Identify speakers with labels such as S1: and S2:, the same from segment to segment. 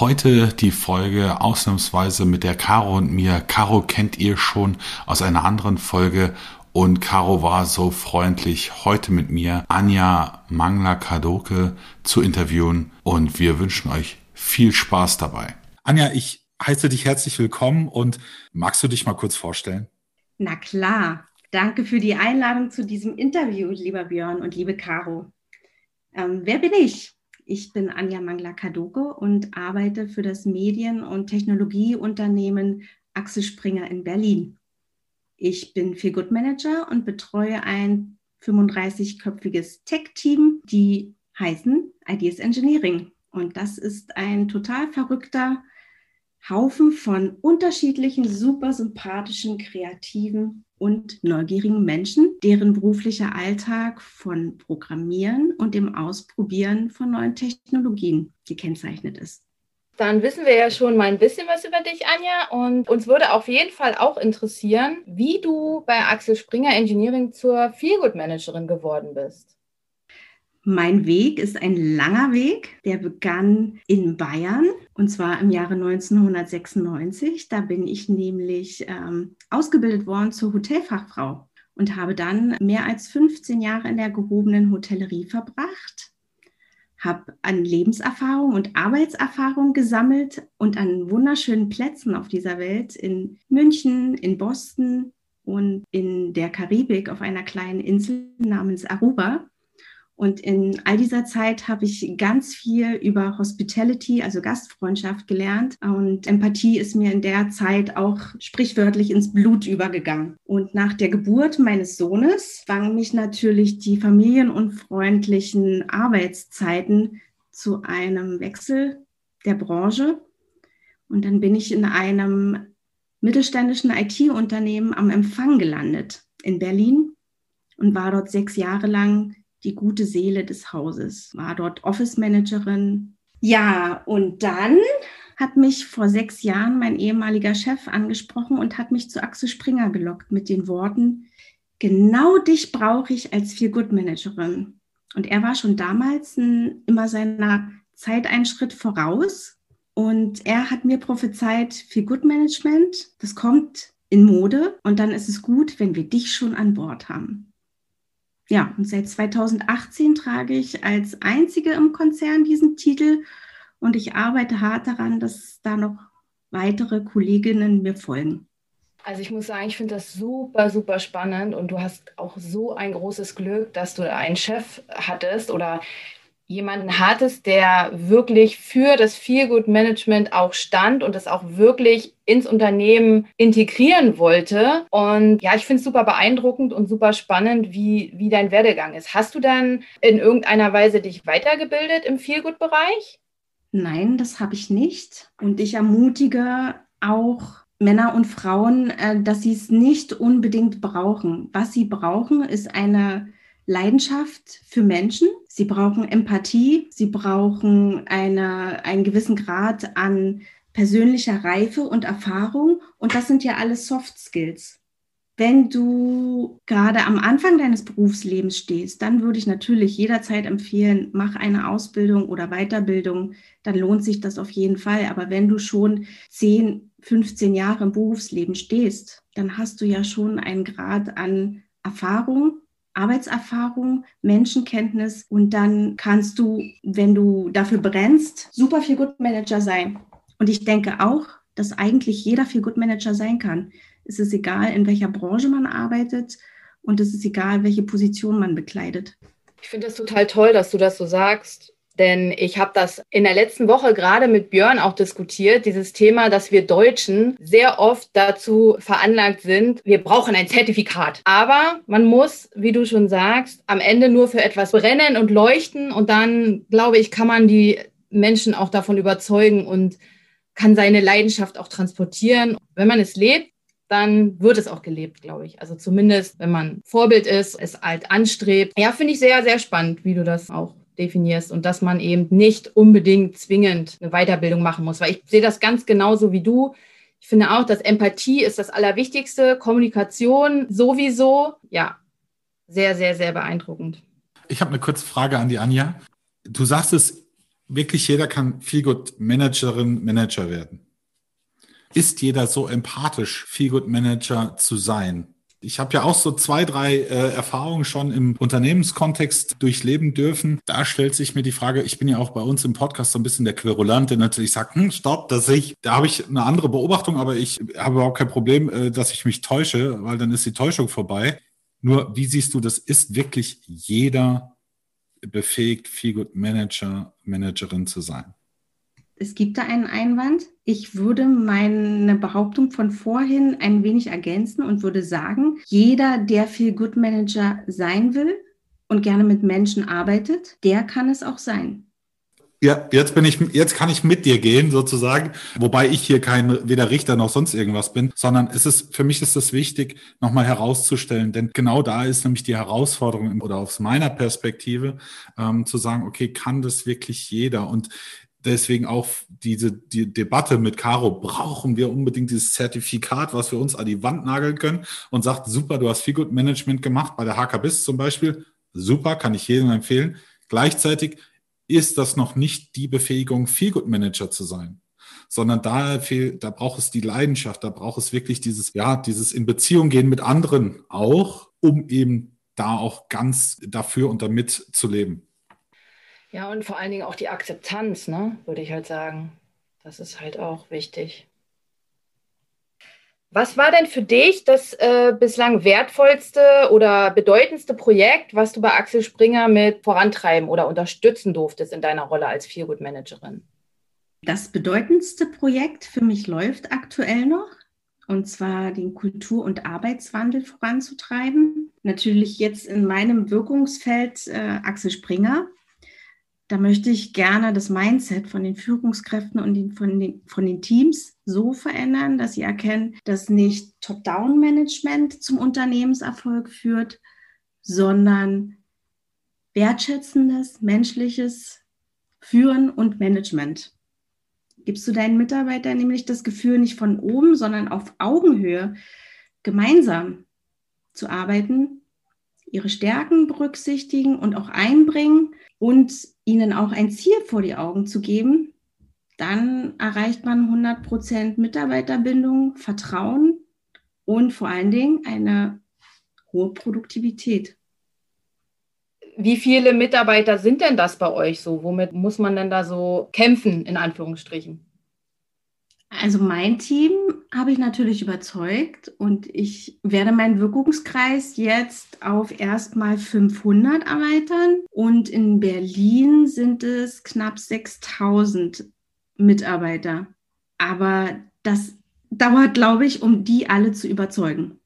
S1: Heute die Folge ausnahmsweise mit der Caro und mir. Caro kennt ihr schon aus einer anderen Folge und Caro war so freundlich, heute mit mir Anja Mangler-Kadoke zu interviewen und wir wünschen euch viel Spaß dabei. Anja, ich heiße dich herzlich willkommen und magst du dich mal kurz vorstellen?
S2: Na klar. Danke für die Einladung zu diesem Interview, lieber Björn und liebe Caro. Ähm, wer bin ich? Ich bin Anja Mangler-Kadoke und arbeite für das Medien- und Technologieunternehmen Axel Springer in Berlin. Ich bin Feel Good Manager und betreue ein 35-köpfiges Tech-Team, die heißen Ideas Engineering. Und das ist ein total verrückter Haufen von unterschiedlichen, super sympathischen, kreativen und neugierigen Menschen, deren beruflicher Alltag von Programmieren und dem Ausprobieren von neuen Technologien gekennzeichnet ist.
S3: Dann wissen wir ja schon mal ein bisschen was über dich, Anja. Und uns würde auf jeden Fall auch interessieren, wie du bei Axel Springer Engineering zur Feelgood Managerin geworden bist.
S2: Mein Weg ist ein langer Weg. Der begann in Bayern und zwar im Jahre 1996. Da bin ich nämlich ähm, ausgebildet worden zur Hotelfachfrau und habe dann mehr als 15 Jahre in der gehobenen Hotellerie verbracht. Habe an Lebenserfahrung und Arbeitserfahrung gesammelt und an wunderschönen Plätzen auf dieser Welt in München, in Boston und in der Karibik auf einer kleinen Insel namens Aruba und in all dieser Zeit habe ich ganz viel über Hospitality, also Gastfreundschaft gelernt. Und Empathie ist mir in der Zeit auch sprichwörtlich ins Blut übergegangen. Und nach der Geburt meines Sohnes zwangen mich natürlich die familienunfreundlichen Arbeitszeiten zu einem Wechsel der Branche. Und dann bin ich in einem mittelständischen IT-Unternehmen am Empfang gelandet in Berlin und war dort sechs Jahre lang die gute Seele des Hauses, war dort Office Managerin. Ja, und dann hat mich vor sechs Jahren mein ehemaliger Chef angesprochen und hat mich zu Axel Springer gelockt mit den Worten, genau dich brauche ich als Feel Good Managerin. Und er war schon damals ein, immer seiner Zeit einen Schritt voraus. Und er hat mir prophezeit, Feel Good Management, das kommt in Mode und dann ist es gut, wenn wir dich schon an Bord haben. Ja, und seit 2018 trage ich als einzige im Konzern diesen Titel und ich arbeite hart daran, dass da noch weitere Kolleginnen mir folgen.
S3: Also ich muss sagen, ich finde das super, super spannend und du hast auch so ein großes Glück, dass du einen Chef hattest oder jemanden hattest, der wirklich für das Feelgood Management auch stand und das auch wirklich ins Unternehmen integrieren wollte. Und ja, ich finde es super beeindruckend und super spannend, wie, wie dein Werdegang ist. Hast du dann in irgendeiner Weise dich weitergebildet im Feelgood-Bereich?
S2: Nein, das habe ich nicht. Und ich ermutige auch Männer und Frauen, äh, dass sie es nicht unbedingt brauchen. Was sie brauchen, ist eine Leidenschaft für Menschen. Sie brauchen Empathie. Sie brauchen eine, einen gewissen Grad an persönlicher Reife und Erfahrung. Und das sind ja alles Soft Skills. Wenn du gerade am Anfang deines Berufslebens stehst, dann würde ich natürlich jederzeit empfehlen, mach eine Ausbildung oder Weiterbildung, dann lohnt sich das auf jeden Fall. Aber wenn du schon 10, 15 Jahre im Berufsleben stehst, dann hast du ja schon einen Grad an Erfahrung Arbeitserfahrung, Menschenkenntnis und dann kannst du, wenn du dafür brennst, super viel Good Manager sein. Und ich denke auch, dass eigentlich jeder viel Good Manager sein kann. Es ist egal, in welcher Branche man arbeitet und es ist egal, welche Position man bekleidet.
S3: Ich finde das total toll, dass du das so sagst. Denn ich habe das in der letzten Woche gerade mit Björn auch diskutiert, dieses Thema, dass wir Deutschen sehr oft dazu veranlagt sind, wir brauchen ein Zertifikat. Aber man muss, wie du schon sagst, am Ende nur für etwas brennen und leuchten und dann, glaube ich, kann man die Menschen auch davon überzeugen und kann seine Leidenschaft auch transportieren. Wenn man es lebt, dann wird es auch gelebt, glaube ich. Also zumindest, wenn man Vorbild ist, es halt anstrebt. Ja, finde ich sehr, sehr spannend, wie du das auch definierst und dass man eben nicht unbedingt zwingend eine Weiterbildung machen muss, weil ich sehe das ganz genauso wie du. Ich finde auch, dass Empathie ist das Allerwichtigste, Kommunikation sowieso. Ja, sehr, sehr, sehr beeindruckend.
S1: Ich habe eine kurze Frage an die Anja. Du sagst es, wirklich jeder kann Feelgood Managerin, Manager werden. Ist jeder so empathisch, Feelgood Manager zu sein? Ich habe ja auch so zwei, drei äh, Erfahrungen schon im Unternehmenskontext durchleben dürfen. Da stellt sich mir die Frage, ich bin ja auch bei uns im Podcast so ein bisschen der Querulant, der natürlich sagt, hm, stopp, dass ich, da habe ich eine andere Beobachtung, aber ich habe überhaupt kein Problem, äh, dass ich mich täusche, weil dann ist die Täuschung vorbei. Nur, wie siehst du, das ist wirklich jeder befähigt, Feelgood Manager, Managerin zu sein?
S2: Es gibt da einen Einwand. Ich würde meine Behauptung von vorhin ein wenig ergänzen und würde sagen, jeder, der viel Good Manager sein will und gerne mit Menschen arbeitet, der kann es auch sein.
S1: Ja, jetzt bin ich, jetzt kann ich mit dir gehen sozusagen, wobei ich hier kein weder Richter noch sonst irgendwas bin, sondern es ist für mich ist es wichtig, nochmal herauszustellen, denn genau da ist nämlich die Herausforderung oder aus meiner Perspektive ähm, zu sagen, okay, kann das wirklich jeder? Und deswegen auch diese die Debatte mit Caro, brauchen wir unbedingt dieses Zertifikat, was wir uns an die Wand nageln können und sagt, super, du hast viel Good Management gemacht, bei der HKBIS zum Beispiel, super, kann ich jedem empfehlen. Gleichzeitig ist das noch nicht die Befähigung, viel Good Manager zu sein sondern da fehlt, da braucht es die Leidenschaft, da braucht es wirklich dieses, ja, dieses in Beziehung gehen mit anderen auch, um eben da auch ganz dafür und damit zu leben.
S3: Ja, und vor allen Dingen auch die Akzeptanz, ne, würde ich halt sagen. Das ist halt auch wichtig. Was war denn für dich das äh, bislang wertvollste oder bedeutendste Projekt, was du bei Axel Springer mit vorantreiben oder unterstützen durftest in deiner Rolle als Feelgood Managerin?
S2: Das bedeutendste Projekt für mich läuft aktuell noch, und zwar den Kultur- und Arbeitswandel voranzutreiben. Natürlich jetzt in meinem Wirkungsfeld äh, Axel Springer, da möchte ich gerne das Mindset von den Führungskräften und den, von, den, von den Teams so verändern, dass sie erkennen, dass nicht Top-Down-Management zum Unternehmenserfolg führt, sondern wertschätzendes, menschliches Führen und Management. Gibst du deinen Mitarbeitern nämlich das Gefühl, nicht von oben, sondern auf Augenhöhe gemeinsam zu arbeiten, ihre Stärken berücksichtigen und auch einbringen und ihnen auch ein Ziel vor die Augen zu geben, dann erreicht man 100% Mitarbeiterbindung, Vertrauen und vor allen Dingen eine hohe Produktivität.
S3: Wie viele Mitarbeiter sind denn das bei euch so? Womit muss man denn da so kämpfen, in Anführungsstrichen?
S2: Also mein Team habe ich natürlich überzeugt und ich werde meinen Wirkungskreis jetzt auf erstmal 500 erweitern und in Berlin sind es knapp 6000 Mitarbeiter. Aber das dauert, glaube ich, um die alle zu überzeugen.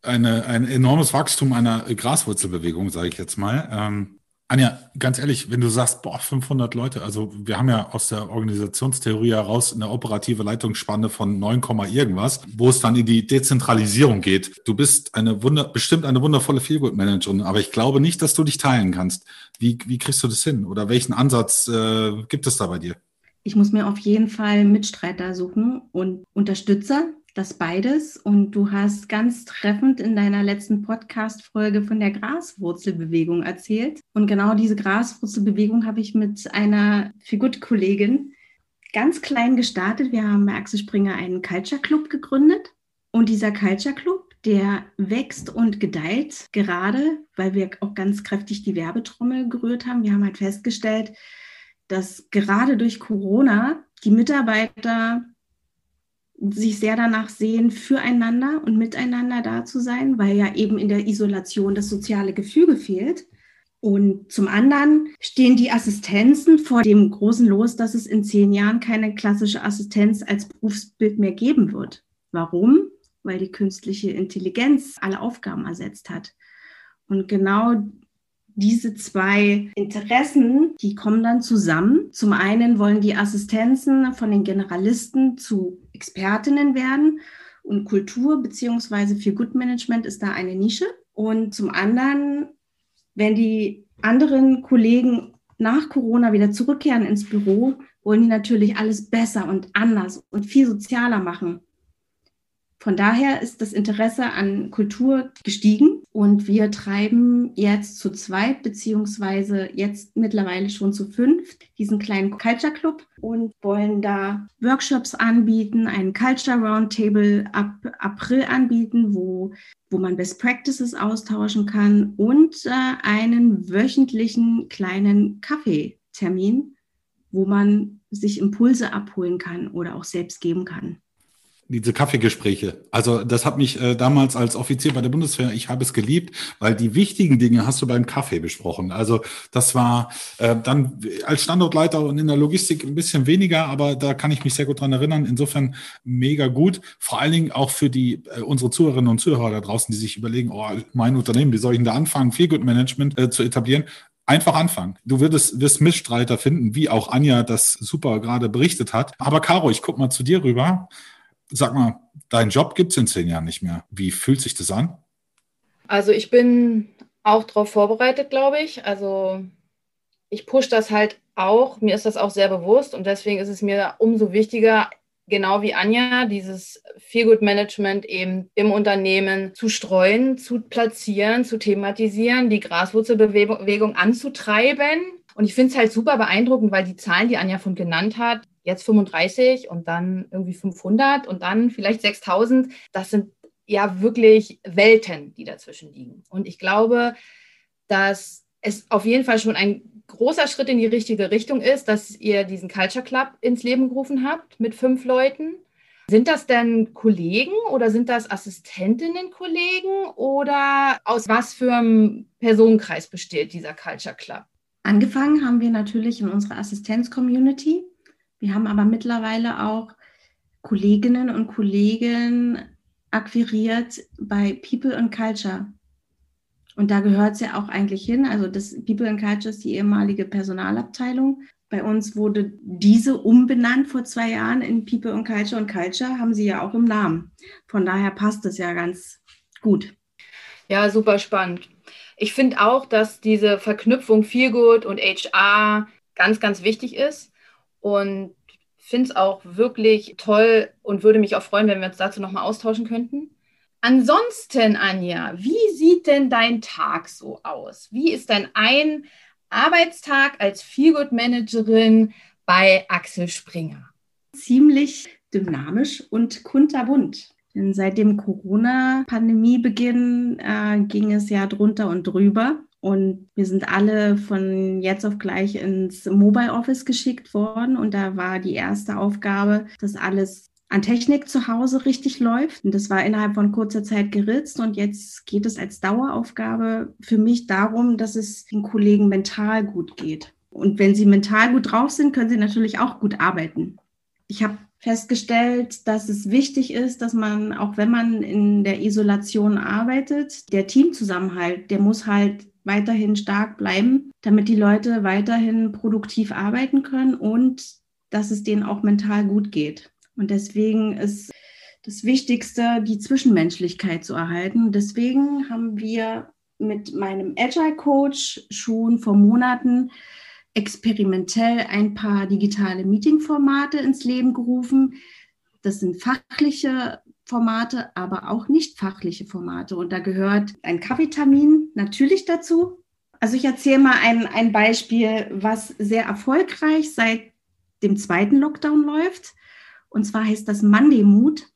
S1: Eine, ein enormes Wachstum einer Graswurzelbewegung, sage ich jetzt mal. Ähm, Anja, ganz ehrlich, wenn du sagst, boah, 500 Leute, also wir haben ja aus der Organisationstheorie heraus eine operative Leitungsspanne von 9, irgendwas, wo es dann in die Dezentralisierung geht. Du bist eine wunder, bestimmt eine wundervolle Feelgood-Managerin, aber ich glaube nicht, dass du dich teilen kannst. Wie, wie kriegst du das hin? Oder welchen Ansatz äh, gibt es da bei dir?
S2: Ich muss mir auf jeden Fall Mitstreiter suchen und Unterstützer, das beides. Und du hast ganz treffend in deiner letzten Podcast-Folge von der Graswurzelbewegung erzählt. Und genau diese Graswurzelbewegung habe ich mit einer Figurt-Kollegin ganz klein gestartet. Wir haben bei Axel Springer einen Culture Club gegründet. Und dieser Culture Club, der wächst und gedeiht gerade, weil wir auch ganz kräftig die Werbetrommel gerührt haben. Wir haben halt festgestellt, dass gerade durch Corona die Mitarbeiter sich sehr danach sehen, füreinander und miteinander da zu sein, weil ja eben in der Isolation das soziale Gefüge fehlt. Und zum anderen stehen die Assistenzen vor dem großen Los, dass es in zehn Jahren keine klassische Assistenz als Berufsbild mehr geben wird. Warum? Weil die künstliche Intelligenz alle Aufgaben ersetzt hat. Und genau diese zwei Interessen, die kommen dann zusammen. Zum einen wollen die Assistenzen von den Generalisten zu Expertinnen werden und Kultur beziehungsweise für Good Management ist da eine Nische. Und zum anderen, wenn die anderen Kollegen nach Corona wieder zurückkehren ins Büro, wollen die natürlich alles besser und anders und viel sozialer machen. Von daher ist das Interesse an Kultur gestiegen und wir treiben jetzt zu zweit beziehungsweise jetzt mittlerweile schon zu fünf diesen kleinen Culture Club und wollen da Workshops anbieten, einen Culture Roundtable ab April anbieten, wo, wo man Best Practices austauschen kann und äh, einen wöchentlichen kleinen Kaffeetermin, wo man sich Impulse abholen kann oder auch selbst geben kann
S1: diese Kaffeegespräche. Also das hat mich äh, damals als Offizier bei der Bundeswehr, ich habe es geliebt, weil die wichtigen Dinge hast du beim Kaffee besprochen. Also das war äh, dann als Standortleiter und in der Logistik ein bisschen weniger, aber da kann ich mich sehr gut dran erinnern. Insofern mega gut. Vor allen Dingen auch für die äh, unsere Zuhörerinnen und Zuhörer da draußen, die sich überlegen, oh, mein Unternehmen, wie soll ich denn da anfangen, Feel Good Management äh, zu etablieren? Einfach anfangen. Du wirst, wirst Missstreiter finden, wie auch Anja das super gerade berichtet hat. Aber Caro, ich guck mal zu dir rüber. Sag mal, dein Job gibt es in zehn Jahren nicht mehr. Wie fühlt sich das an?
S3: Also ich bin auch darauf vorbereitet, glaube ich. Also ich pushe das halt auch. Mir ist das auch sehr bewusst und deswegen ist es mir umso wichtiger, genau wie Anja, dieses Feelgood-Management eben im Unternehmen zu streuen, zu platzieren, zu thematisieren, die Graswurzelbewegung anzutreiben. Und ich finde es halt super beeindruckend, weil die Zahlen, die Anja von genannt hat, jetzt 35 und dann irgendwie 500 und dann vielleicht 6000. Das sind ja wirklich Welten, die dazwischen liegen. Und ich glaube, dass es auf jeden Fall schon ein großer Schritt in die richtige Richtung ist, dass ihr diesen Culture Club ins Leben gerufen habt mit fünf Leuten. Sind das denn Kollegen oder sind das Assistentinnen Kollegen oder aus was für einem Personenkreis besteht dieser Culture Club?
S2: Angefangen haben wir natürlich in unserer Assistenz-Community. Wir haben aber mittlerweile auch Kolleginnen und Kollegen akquiriert bei People and Culture. Und da gehört es ja auch eigentlich hin. Also das People and Culture ist die ehemalige Personalabteilung. Bei uns wurde diese umbenannt vor zwei Jahren in People and Culture und Culture haben sie ja auch im Namen. Von daher passt es ja ganz gut.
S3: Ja, super spannend. Ich finde auch, dass diese Verknüpfung Feelgood und HR ganz, ganz wichtig ist und finde es auch wirklich toll und würde mich auch freuen, wenn wir uns dazu nochmal austauschen könnten. Ansonsten, Anja, wie sieht denn dein Tag so aus? Wie ist dein ein Arbeitstag als Feelgood Managerin bei Axel Springer?
S2: Ziemlich dynamisch und kunterbunt. Denn seit dem Corona-Pandemiebeginn äh, ging es ja drunter und drüber. Und wir sind alle von jetzt auf gleich ins Mobile Office geschickt worden. Und da war die erste Aufgabe, dass alles an Technik zu Hause richtig läuft. Und das war innerhalb von kurzer Zeit geritzt. Und jetzt geht es als Daueraufgabe für mich darum, dass es den Kollegen mental gut geht. Und wenn sie mental gut drauf sind, können sie natürlich auch gut arbeiten. Ich habe festgestellt, dass es wichtig ist, dass man, auch wenn man in der Isolation arbeitet, der Teamzusammenhalt, der muss halt weiterhin stark bleiben, damit die Leute weiterhin produktiv arbeiten können und dass es denen auch mental gut geht. Und deswegen ist das Wichtigste, die Zwischenmenschlichkeit zu erhalten. Deswegen haben wir mit meinem Agile Coach schon vor Monaten experimentell ein paar digitale Meeting-Formate ins Leben gerufen. Das sind fachliche Formate, aber auch nicht fachliche Formate. Und da gehört ein Kaffeetamin natürlich dazu. Also ich erzähle mal ein, ein Beispiel, was sehr erfolgreich seit dem zweiten Lockdown läuft. Und zwar heißt das Monday Mood.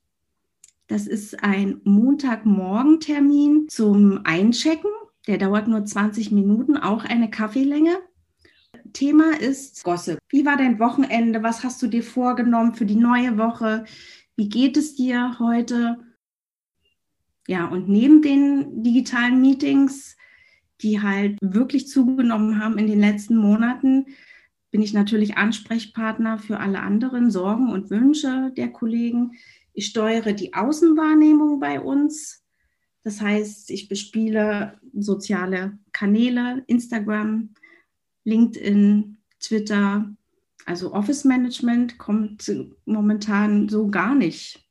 S2: Das ist ein Montagmorgen-Termin zum Einchecken. Der dauert nur 20 Minuten, auch eine Kaffeelänge. Thema ist Gossip. Wie war dein Wochenende? Was hast du dir vorgenommen für die neue Woche? Wie geht es dir heute? Ja, und neben den digitalen Meetings, die halt wirklich zugenommen haben in den letzten Monaten, bin ich natürlich Ansprechpartner für alle anderen Sorgen und Wünsche der Kollegen. Ich steuere die Außenwahrnehmung bei uns. Das heißt, ich bespiele soziale Kanäle, Instagram, LinkedIn, Twitter. Also Office Management kommt momentan so gar nicht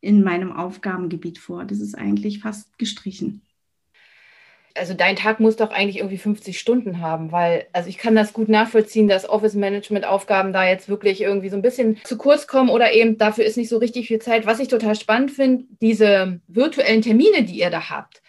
S2: in meinem Aufgabengebiet vor. Das ist eigentlich fast gestrichen
S3: also dein Tag muss doch eigentlich irgendwie 50 Stunden haben, weil, also ich kann das gut nachvollziehen, dass Office-Management-Aufgaben da jetzt wirklich irgendwie so ein bisschen zu kurz kommen oder eben dafür ist nicht so richtig viel Zeit. Was ich total spannend finde, diese virtuellen Termine, die ihr da habt,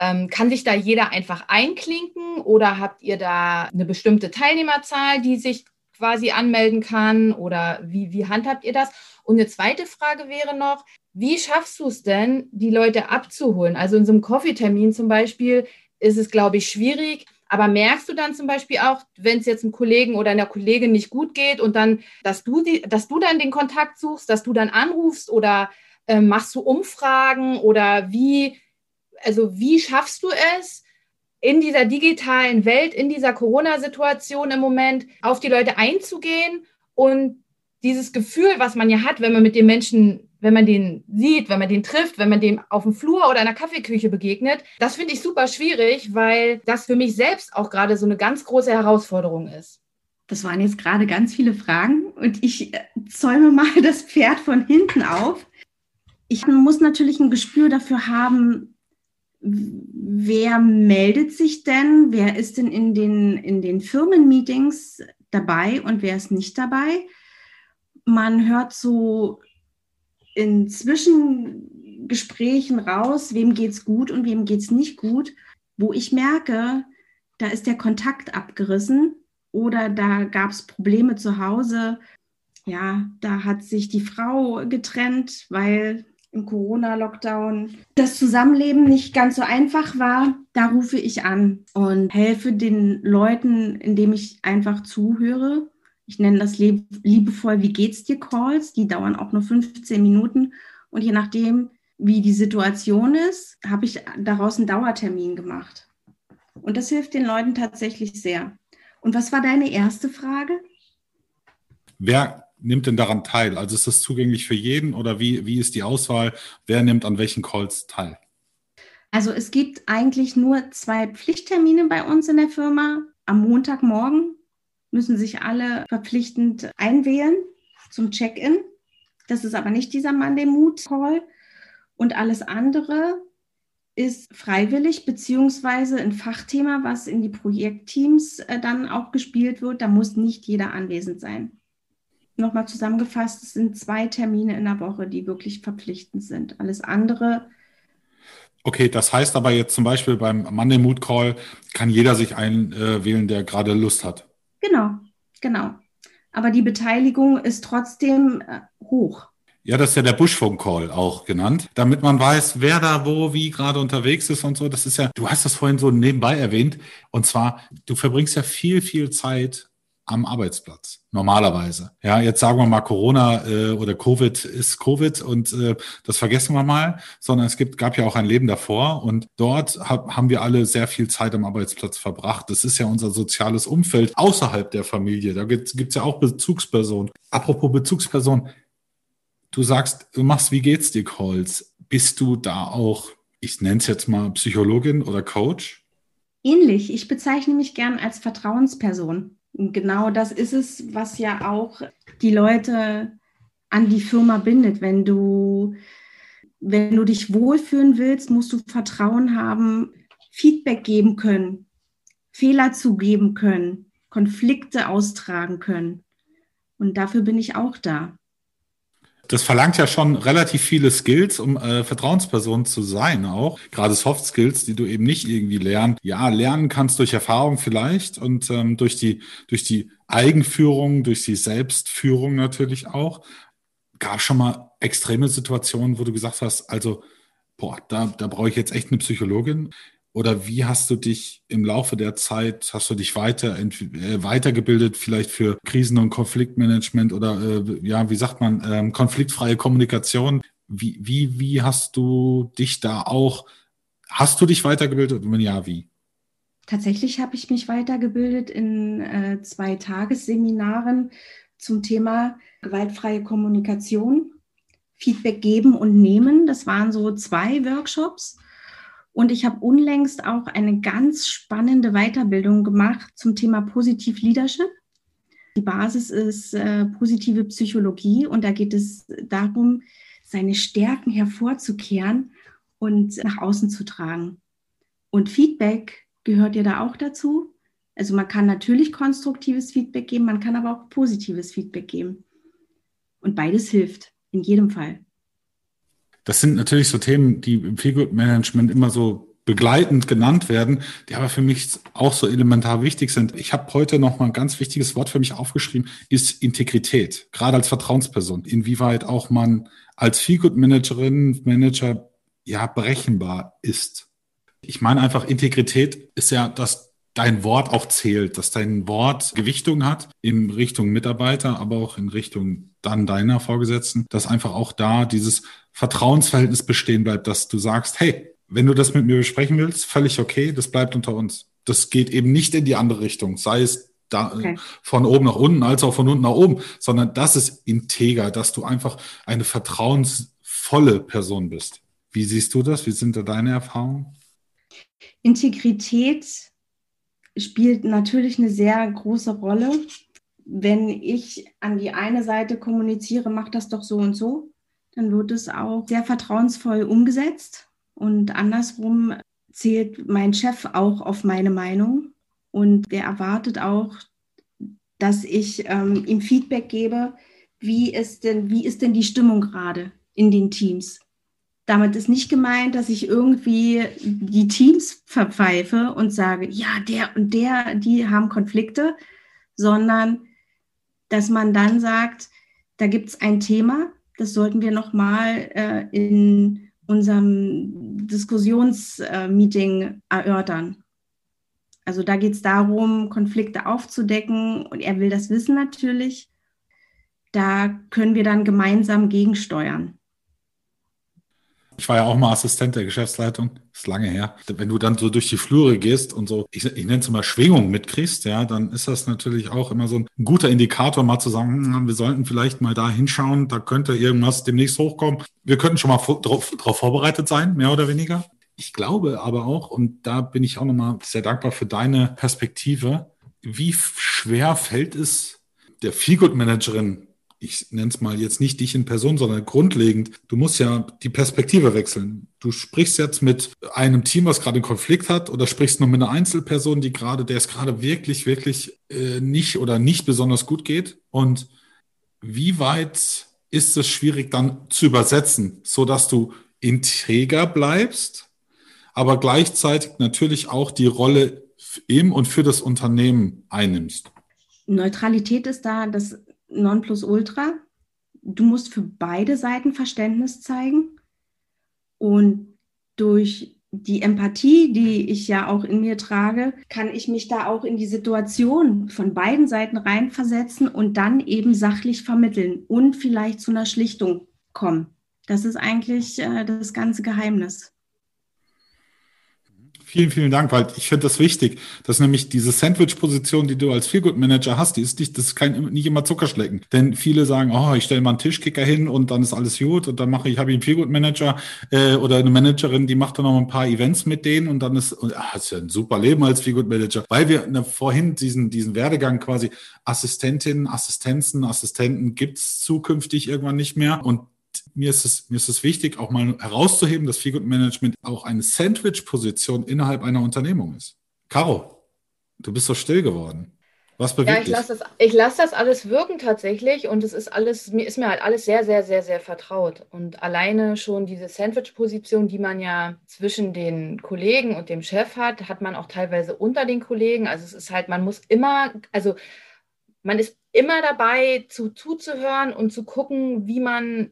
S3: ähm, kann sich da jeder einfach einklinken oder habt ihr da eine bestimmte Teilnehmerzahl, die sich quasi anmelden kann oder wie, wie handhabt ihr das? Und eine zweite Frage wäre noch, wie schaffst du es denn, die Leute abzuholen? Also in so einem Coffee-Termin zum Beispiel, ist es, glaube ich, schwierig. Aber merkst du dann zum Beispiel auch, wenn es jetzt einem Kollegen oder einer Kollegin nicht gut geht und dann, dass du, die, dass du dann den Kontakt suchst, dass du dann anrufst oder äh, machst du Umfragen oder wie, also wie schaffst du es, in dieser digitalen Welt, in dieser Corona-Situation im Moment auf die Leute einzugehen und dieses Gefühl, was man ja hat, wenn man mit den Menschen wenn man den sieht, wenn man den trifft, wenn man dem auf dem Flur oder in der Kaffeeküche begegnet, das finde ich super schwierig, weil das für mich selbst auch gerade so eine ganz große Herausforderung ist.
S2: Das waren jetzt gerade ganz viele Fragen und ich äh, zäume mal das Pferd von hinten auf. Ich muss natürlich ein Gespür dafür haben, wer meldet sich denn, wer ist denn in den, in den Firmenmeetings dabei und wer ist nicht dabei. Man hört so in Zwischengesprächen raus, wem geht es gut und wem geht es nicht gut, wo ich merke, da ist der Kontakt abgerissen oder da gab es Probleme zu Hause. Ja, da hat sich die Frau getrennt, weil im Corona-Lockdown das Zusammenleben nicht ganz so einfach war. Da rufe ich an und helfe den Leuten, indem ich einfach zuhöre ich nenne das liebevoll, wie geht's dir Calls, die dauern auch nur 15 Minuten und je nachdem, wie die Situation ist, habe ich daraus einen Dauertermin gemacht. Und das hilft den Leuten tatsächlich sehr. Und was war deine erste Frage?
S1: Wer nimmt denn daran teil? Also ist das zugänglich für jeden oder wie, wie ist die Auswahl? Wer nimmt an welchen Calls teil?
S2: Also es gibt eigentlich nur zwei Pflichttermine bei uns in der Firma. Am Montagmorgen müssen sich alle verpflichtend einwählen zum Check-in. Das ist aber nicht dieser Monday Mood Call. Und alles andere ist freiwillig beziehungsweise ein Fachthema, was in die Projektteams äh, dann auch gespielt wird. Da muss nicht jeder anwesend sein. Nochmal zusammengefasst, es sind zwei Termine in der Woche, die wirklich verpflichtend sind. Alles andere.
S1: Okay, das heißt aber jetzt zum Beispiel beim Monday Mood Call kann jeder sich einwählen, der gerade Lust hat.
S2: Genau, genau. Aber die Beteiligung ist trotzdem äh, hoch.
S1: Ja, das ist ja der Buschfunk-Call auch genannt, damit man weiß, wer da wo, wie gerade unterwegs ist und so. Das ist ja, du hast das vorhin so nebenbei erwähnt. Und zwar, du verbringst ja viel, viel Zeit am Arbeitsplatz. Normalerweise. Ja, jetzt sagen wir mal Corona äh, oder Covid ist Covid und äh, das vergessen wir mal, sondern es gibt, gab ja auch ein Leben davor und dort hab, haben wir alle sehr viel Zeit am Arbeitsplatz verbracht. Das ist ja unser soziales Umfeld außerhalb der Familie. Da gibt es ja auch Bezugspersonen. Apropos Bezugsperson, du sagst, du machst Wie geht's dir Calls. Bist du da auch, ich nenne es jetzt mal Psychologin oder Coach?
S2: Ähnlich. Ich bezeichne mich gern als Vertrauensperson genau das ist es, was ja auch die Leute an die Firma bindet. Wenn du, wenn du dich wohlfühlen willst, musst du Vertrauen haben, Feedback geben können, Fehler zugeben können, Konflikte austragen können. Und dafür bin ich auch da.
S1: Das verlangt ja schon relativ viele Skills, um äh, Vertrauensperson zu sein, auch gerade Soft Skills, die du eben nicht irgendwie lernen. Ja, lernen kannst durch Erfahrung vielleicht und ähm, durch die durch die Eigenführung, durch die Selbstführung natürlich auch. Gab schon mal extreme Situationen, wo du gesagt hast, also boah, da da brauche ich jetzt echt eine Psychologin. Oder wie hast du dich im Laufe der Zeit, hast du dich weiter, äh, weitergebildet, vielleicht für Krisen- und Konfliktmanagement oder äh, ja, wie sagt man, ähm, konfliktfreie Kommunikation? Wie, wie, wie hast du dich da auch, hast du dich weitergebildet und wenn ja, wie?
S2: Tatsächlich habe ich mich weitergebildet in äh, zwei Tagesseminaren zum Thema gewaltfreie Kommunikation, Feedback geben und nehmen. Das waren so zwei Workshops. Und ich habe unlängst auch eine ganz spannende Weiterbildung gemacht zum Thema Positiv Leadership. Die Basis ist äh, positive Psychologie und da geht es darum, seine Stärken hervorzukehren und nach außen zu tragen. Und Feedback gehört ja da auch dazu. Also man kann natürlich konstruktives Feedback geben, man kann aber auch positives Feedback geben. Und beides hilft, in jedem Fall.
S1: Das sind natürlich so Themen, die im Feelgood Management immer so begleitend genannt werden, die aber für mich auch so elementar wichtig sind. Ich habe heute noch mal ein ganz wichtiges Wort für mich aufgeschrieben, ist Integrität, gerade als Vertrauensperson. Inwieweit auch man als Feelgood Managerin, Manager ja berechenbar ist. Ich meine einfach, Integrität ist ja, dass dein Wort auch zählt, dass dein Wort Gewichtung hat in Richtung Mitarbeiter, aber auch in Richtung dann deiner Vorgesetzten, dass einfach auch da dieses Vertrauensverhältnis bestehen bleibt, dass du sagst, hey, wenn du das mit mir besprechen willst, völlig okay, das bleibt unter uns. Das geht eben nicht in die andere Richtung, sei es da okay. von oben nach unten als auch von unten nach oben, sondern das ist integer, dass du einfach eine vertrauensvolle Person bist. Wie siehst du das? Wie sind da deine Erfahrungen?
S2: Integrität spielt natürlich eine sehr große Rolle. Wenn ich an die eine Seite kommuniziere, mach das doch so und so, dann wird es auch sehr vertrauensvoll umgesetzt. Und andersrum zählt mein Chef auch auf meine Meinung und der erwartet auch, dass ich ähm, ihm Feedback gebe, wie ist, denn, wie ist denn die Stimmung gerade in den Teams. Damit ist nicht gemeint, dass ich irgendwie die Teams verpfeife und sage, ja, der und der, die haben Konflikte, sondern dass man dann sagt, da gibt es ein Thema, das sollten wir nochmal äh, in unserem Diskussionsmeeting erörtern. Also da geht es darum, Konflikte aufzudecken und er will das wissen natürlich. Da können wir dann gemeinsam gegensteuern.
S1: Ich war ja auch mal Assistent der Geschäftsleitung, ist lange her. Wenn du dann so durch die Flure gehst und so, ich, ich nenne es mal Schwingung mitkriegst, ja, dann ist das natürlich auch immer so ein guter Indikator, mal zu sagen, hm, wir sollten vielleicht mal da hinschauen, da könnte irgendwas demnächst hochkommen. Wir könnten schon mal darauf vorbereitet sein, mehr oder weniger. Ich glaube aber auch, und da bin ich auch nochmal sehr dankbar für deine Perspektive, wie schwer fällt es der Feelgood-Managerin, ich nenne es mal jetzt nicht dich in Person, sondern grundlegend, du musst ja die Perspektive wechseln. Du sprichst jetzt mit einem Team, was gerade einen Konflikt hat, oder sprichst nur mit einer Einzelperson, die gerade, der es gerade wirklich, wirklich äh, nicht oder nicht besonders gut geht. Und wie weit ist es schwierig dann zu übersetzen, so dass du integer bleibst, aber gleichzeitig natürlich auch die Rolle im und für das Unternehmen einnimmst?
S2: Neutralität ist da das Nonplusultra. Du musst für beide Seiten Verständnis zeigen. Und durch die Empathie, die ich ja auch in mir trage, kann ich mich da auch in die Situation von beiden Seiten reinversetzen und dann eben sachlich vermitteln und vielleicht zu einer Schlichtung kommen. Das ist eigentlich äh, das ganze Geheimnis.
S1: Vielen, vielen Dank, weil ich finde das wichtig, dass nämlich diese Sandwich-Position, die du als Feelgood-Manager hast, die ist nicht, das ist kein, nicht immer Zuckerschlecken. Denn viele sagen, oh, ich stelle mal einen Tischkicker hin und dann ist alles gut und dann mache ich, habe ich einen Feelgood-Manager äh, oder eine Managerin, die macht dann noch ein paar Events mit denen und dann ist, und, ach, ist ja ein super Leben als Feelgood-Manager, weil wir ne, vorhin diesen, diesen Werdegang quasi Assistentinnen, Assistenzen, Assistenten gibt's zukünftig irgendwann nicht mehr und mir ist es, mir ist es wichtig, auch mal herauszuheben, dass Feelgood Management auch eine Sandwich-Position innerhalb einer Unternehmung ist. Caro, du bist so still geworden. Was bewegt
S3: ja, ich lasse das, ich lasse das alles wirken tatsächlich und es ist alles, mir ist mir halt alles sehr, sehr, sehr, sehr vertraut. Und alleine schon diese Sandwich-Position, die man ja zwischen den Kollegen und dem Chef hat, hat man auch teilweise unter den Kollegen. Also es ist halt, man muss immer, also man ist immer dabei, zu, zuzuhören und zu gucken, wie man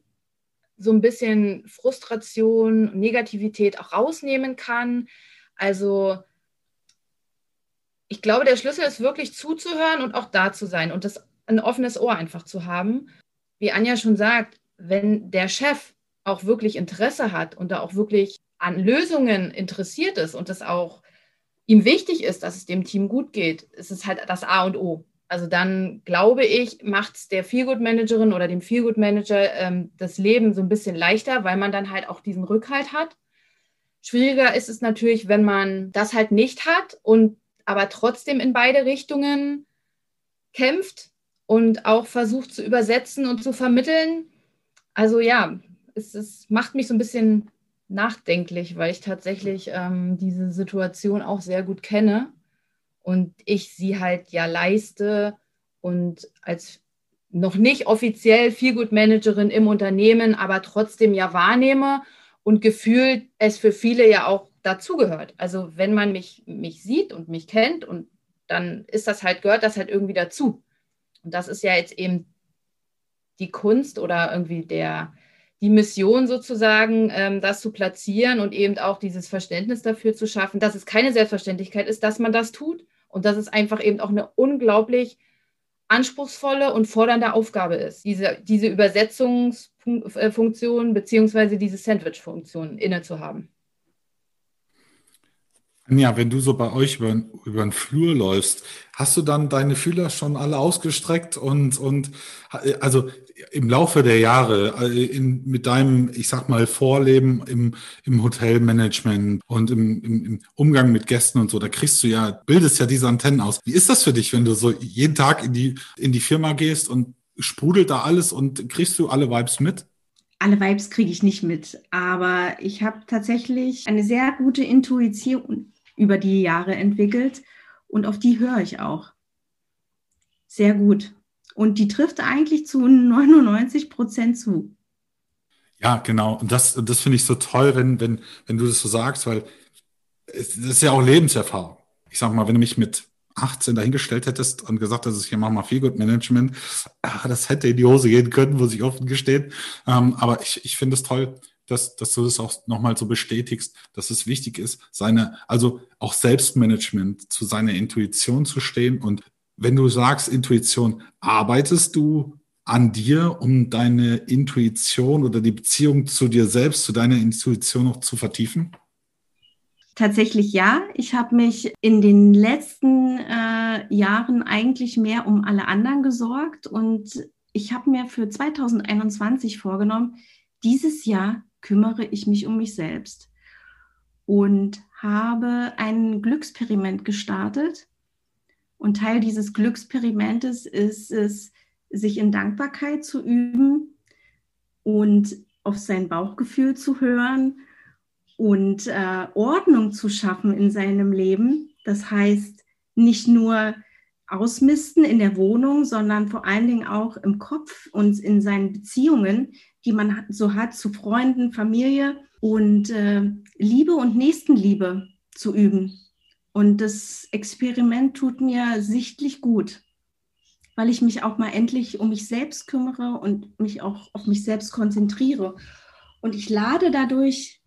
S3: so ein bisschen Frustration, Negativität auch rausnehmen kann. Also ich glaube, der Schlüssel ist wirklich zuzuhören und auch da zu sein und das ein offenes Ohr einfach zu haben. Wie Anja schon sagt, wenn der Chef auch wirklich Interesse hat und da auch wirklich an Lösungen interessiert ist und das auch ihm wichtig ist, dass es dem Team gut geht, ist es halt das A und O. Also dann glaube ich, macht es der Feelgood-Managerin oder dem Feelgood-Manager ähm, das Leben so ein bisschen leichter, weil man dann halt auch diesen Rückhalt hat. Schwieriger ist es natürlich, wenn man das halt nicht hat und aber trotzdem in beide Richtungen kämpft und auch versucht zu übersetzen und zu vermitteln. Also ja, es, es macht mich so ein bisschen nachdenklich, weil ich tatsächlich ähm, diese Situation auch sehr gut kenne und ich sie halt ja leiste und als noch nicht offiziell Feelgood-Managerin im Unternehmen, aber trotzdem ja wahrnehme und gefühlt es für viele ja auch dazugehört. Also wenn man mich, mich sieht und mich kennt und dann ist das halt, gehört das halt irgendwie dazu. Und das ist ja jetzt eben die Kunst oder irgendwie der, die Mission sozusagen, ähm, das zu platzieren und eben auch dieses Verständnis dafür zu schaffen, dass es keine Selbstverständlichkeit ist, dass man das tut und dass es einfach eben auch eine unglaublich anspruchsvolle und fordernde Aufgabe ist, diese, diese Übersetzungsfunktion beziehungsweise diese Sandwich-Funktion inne zu haben.
S1: Ja, wenn du so bei euch über, über den Flur läufst, hast du dann deine Fühler schon alle ausgestreckt und, und also im Laufe der Jahre äh, in, mit deinem, ich sag mal, Vorleben im, im Hotelmanagement und im, im, im Umgang mit Gästen und so, da kriegst du ja, bildest ja diese Antennen aus. Wie ist das für dich, wenn du so jeden Tag in die, in die Firma gehst und sprudelt da alles und kriegst du alle Vibes mit?
S2: alle Vibes kriege ich nicht mit, aber ich habe tatsächlich eine sehr gute Intuition über die Jahre entwickelt und auf die höre ich auch. Sehr gut. Und die trifft eigentlich zu 99 Prozent zu.
S1: Ja, genau. Und das, das finde ich so toll, wenn, wenn, wenn du das so sagst, weil es, das ist ja auch Lebenserfahrung. Ich sag mal, wenn du mich mit 18 dahingestellt hättest und gesagt hättest, ich mache mal Feelgood Management, ah, das hätte in die Hose gehen können, muss ich offen gestehen. Ähm, aber ich, ich finde es toll, dass, dass du das auch nochmal so bestätigst, dass es wichtig ist, seine, also auch Selbstmanagement zu seiner Intuition zu stehen. Und wenn du sagst Intuition, arbeitest du an dir, um deine Intuition oder die Beziehung zu dir selbst, zu deiner Intuition noch zu vertiefen?
S2: Tatsächlich ja. Ich habe mich in den letzten äh, Jahren eigentlich mehr um alle anderen gesorgt und ich habe mir für 2021 vorgenommen, dieses Jahr kümmere ich mich um mich selbst und habe ein Glücksperiment gestartet. Und Teil dieses Glücksperimentes ist es, sich in Dankbarkeit zu üben und auf sein Bauchgefühl zu hören und äh, Ordnung zu schaffen in seinem Leben. Das heißt, nicht nur ausmisten in der Wohnung, sondern vor allen Dingen auch im Kopf und in seinen Beziehungen, die man so hat zu Freunden, Familie und äh, Liebe und Nächstenliebe zu üben. Und das Experiment tut mir sichtlich gut, weil ich mich auch mal endlich um mich selbst kümmere und mich auch auf mich selbst konzentriere. Und ich lade dadurch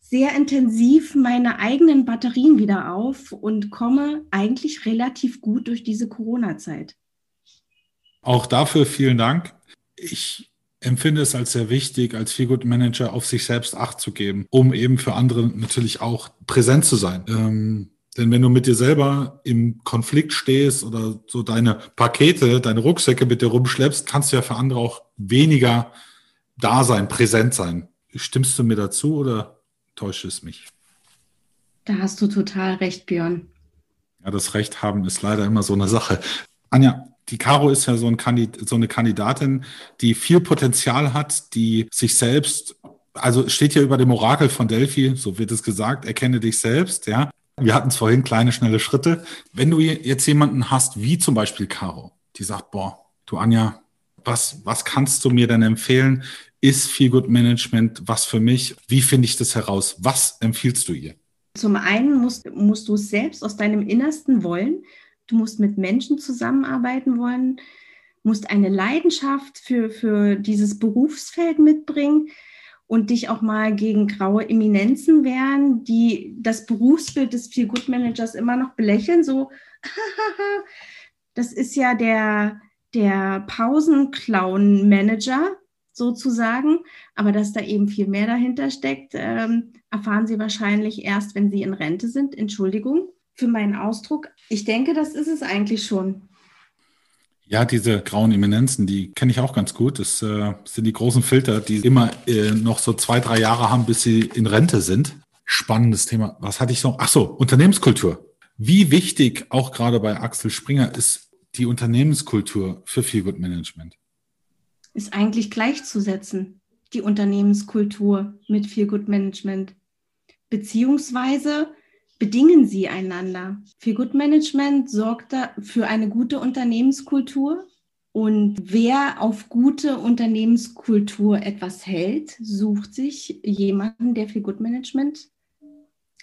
S2: sehr intensiv meine eigenen Batterien wieder auf und komme eigentlich relativ gut durch diese Corona-Zeit.
S1: Auch dafür vielen Dank. Ich empfinde es als sehr wichtig, als Feelgood Manager auf sich selbst Acht zu geben, um eben für andere natürlich auch präsent zu sein. Ähm, denn wenn du mit dir selber im Konflikt stehst oder so deine Pakete, deine Rucksäcke mit dir rumschleppst, kannst du ja für andere auch weniger da sein, präsent sein. Stimmst du mir dazu oder täuscht es mich?
S2: Da hast du total recht, Björn.
S1: Ja, das Recht haben ist leider immer so eine Sache. Anja, die Caro ist ja so, ein Kandid so eine Kandidatin, die viel Potenzial hat, die sich selbst, also steht ja über dem Orakel von Delphi, so wird es gesagt, erkenne dich selbst, ja. Wir hatten es vorhin, kleine, schnelle Schritte. Wenn du jetzt jemanden hast, wie zum Beispiel Caro, die sagt, boah, du Anja, was, was kannst du mir denn empfehlen? Ist Feel Good Management was für mich? Wie finde ich das heraus? Was empfiehlst du ihr?
S2: Zum einen musst, musst du es selbst aus deinem Innersten wollen. Du musst mit Menschen zusammenarbeiten wollen, musst eine Leidenschaft für, für dieses Berufsfeld mitbringen und dich auch mal gegen graue Eminenzen wehren, die das Berufsbild des Feel Good Managers immer noch belächeln. So, das ist ja der, der Pausenclown-Manager, sozusagen. Aber dass da eben viel mehr dahinter steckt, ähm, erfahren Sie wahrscheinlich erst, wenn Sie in Rente sind. Entschuldigung für meinen Ausdruck. Ich denke, das ist es eigentlich schon.
S1: Ja, diese grauen Eminenzen, die kenne ich auch ganz gut. Das äh, sind die großen Filter, die immer äh, noch so zwei, drei Jahre haben, bis sie in Rente sind. Spannendes Thema. Was hatte ich noch? Ach so, Unternehmenskultur. Wie wichtig auch gerade bei Axel Springer ist die Unternehmenskultur für Feelgood Management?
S2: Ist eigentlich gleichzusetzen, die Unternehmenskultur mit Feelgood Management. Beziehungsweise bedingen sie einander. Feelgood Management sorgt für eine gute Unternehmenskultur. Und wer auf gute Unternehmenskultur etwas hält, sucht sich jemanden, der Feelgood Management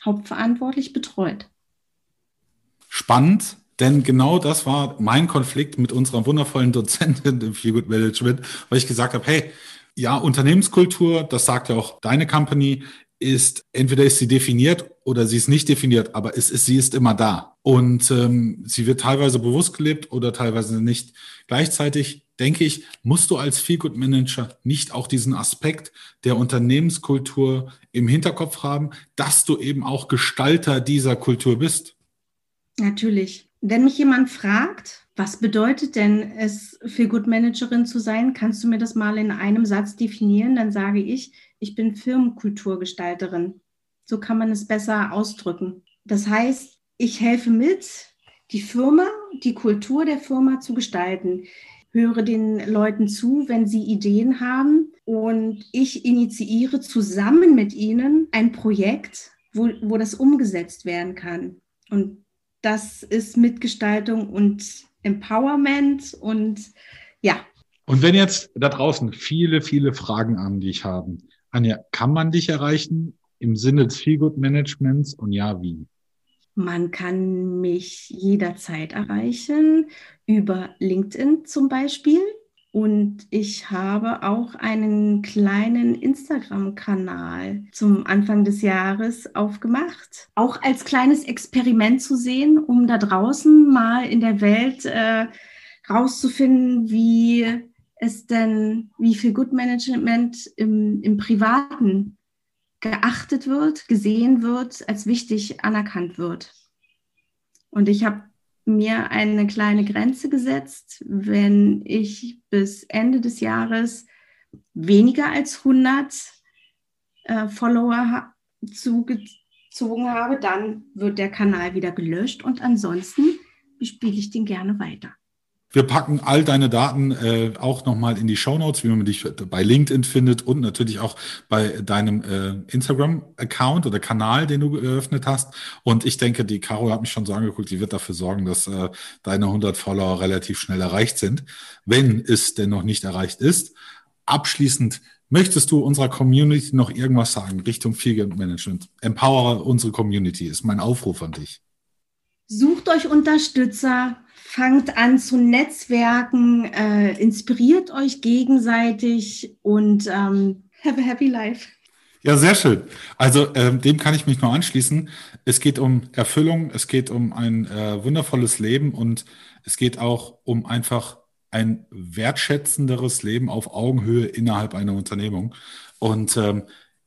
S2: hauptverantwortlich betreut.
S1: Spannend, denn genau das war mein Konflikt mit unserer wundervollen Dozentin im Feelgood Management, weil ich gesagt habe, hey, ja, Unternehmenskultur, das sagt ja auch deine Company, ist entweder ist sie definiert oder sie ist nicht definiert, aber es ist, sie ist immer da. Und ähm, sie wird teilweise bewusst gelebt oder teilweise nicht. Gleichzeitig denke ich, musst du als Feelgood Manager nicht auch diesen Aspekt der Unternehmenskultur im Hinterkopf haben, dass du eben auch Gestalter dieser Kultur bist.
S2: Natürlich. Wenn mich jemand fragt, was bedeutet denn es, Feelgood Managerin zu sein, kannst du mir das mal in einem Satz definieren? Dann sage ich, ich bin Firmenkulturgestalterin. So kann man es besser ausdrücken. Das heißt, ich helfe mit, die Firma, die Kultur der Firma zu gestalten. Höre den Leuten zu, wenn sie Ideen haben und ich initiiere zusammen mit ihnen ein Projekt, wo, wo das umgesetzt werden kann. Und das ist Mitgestaltung und Empowerment und ja.
S1: Und wenn jetzt da draußen viele, viele Fragen an dich haben, Anja, kann man dich erreichen im Sinne des Feelgood Managements und ja, wie?
S2: Man kann mich jederzeit erreichen über LinkedIn zum Beispiel. Und ich habe auch einen kleinen Instagram-Kanal zum Anfang des Jahres aufgemacht. Auch als kleines Experiment zu sehen, um da draußen mal in der Welt äh, rauszufinden, wie es denn, wie viel Good Management im, im Privaten geachtet wird, gesehen wird, als wichtig anerkannt wird. Und ich habe mir eine kleine Grenze gesetzt, wenn ich bis Ende des Jahres weniger als 100 äh, Follower zugezogen habe, dann wird der Kanal wieder gelöscht und ansonsten bespiele ich den gerne weiter.
S1: Wir packen all deine Daten äh, auch nochmal in die Show Notes, wie man dich bei LinkedIn findet und natürlich auch bei deinem äh, Instagram-Account oder Kanal, den du geöffnet hast. Und ich denke, die Caro hat mich schon so angeguckt, die wird dafür sorgen, dass äh, deine 100 Follower relativ schnell erreicht sind, wenn es denn noch nicht erreicht ist. Abschließend Möchtest du unserer Community noch irgendwas sagen Richtung Field Management? Empower unsere Community ist mein Aufruf an dich.
S2: Sucht euch Unterstützer, fangt an zu netzwerken, äh, inspiriert euch gegenseitig und ähm, have a happy life.
S1: Ja, sehr schön. Also ähm, dem kann ich mich nur anschließen. Es geht um Erfüllung, es geht um ein äh, wundervolles Leben und es geht auch um einfach ein wertschätzenderes Leben auf Augenhöhe innerhalb einer Unternehmung. Und ähm,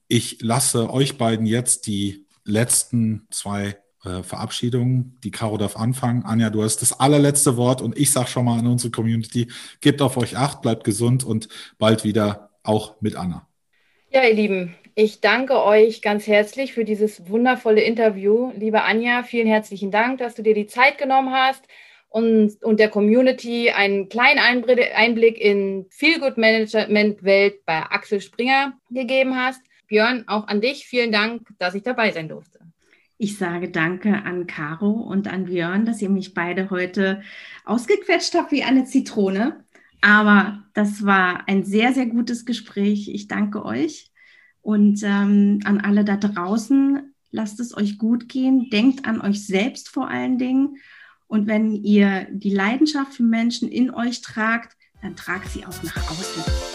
S1: ich lasse euch beiden jetzt die letzten zwei äh, Verabschiedung. Die Caro darf anfangen. Anja, du hast das allerletzte Wort und ich sage schon mal an unsere Community, gebt auf euch acht, bleibt gesund und bald wieder auch mit Anna.
S3: Ja, ihr Lieben, ich danke euch ganz herzlich für dieses wundervolle Interview. Liebe Anja, vielen herzlichen Dank, dass du dir die Zeit genommen hast und, und der Community einen kleinen Einblick in Feelgood Management Welt bei Axel Springer gegeben hast. Björn, auch an dich vielen Dank, dass ich dabei sein durfte.
S2: Ich sage danke an Caro und an Björn, dass ihr mich beide heute ausgequetscht habt wie eine Zitrone. Aber das war ein sehr, sehr gutes Gespräch. Ich danke euch und ähm, an alle da draußen. Lasst es euch gut gehen. Denkt an euch selbst vor allen Dingen. Und wenn ihr die Leidenschaft für Menschen in euch tragt, dann tragt sie auch nach außen.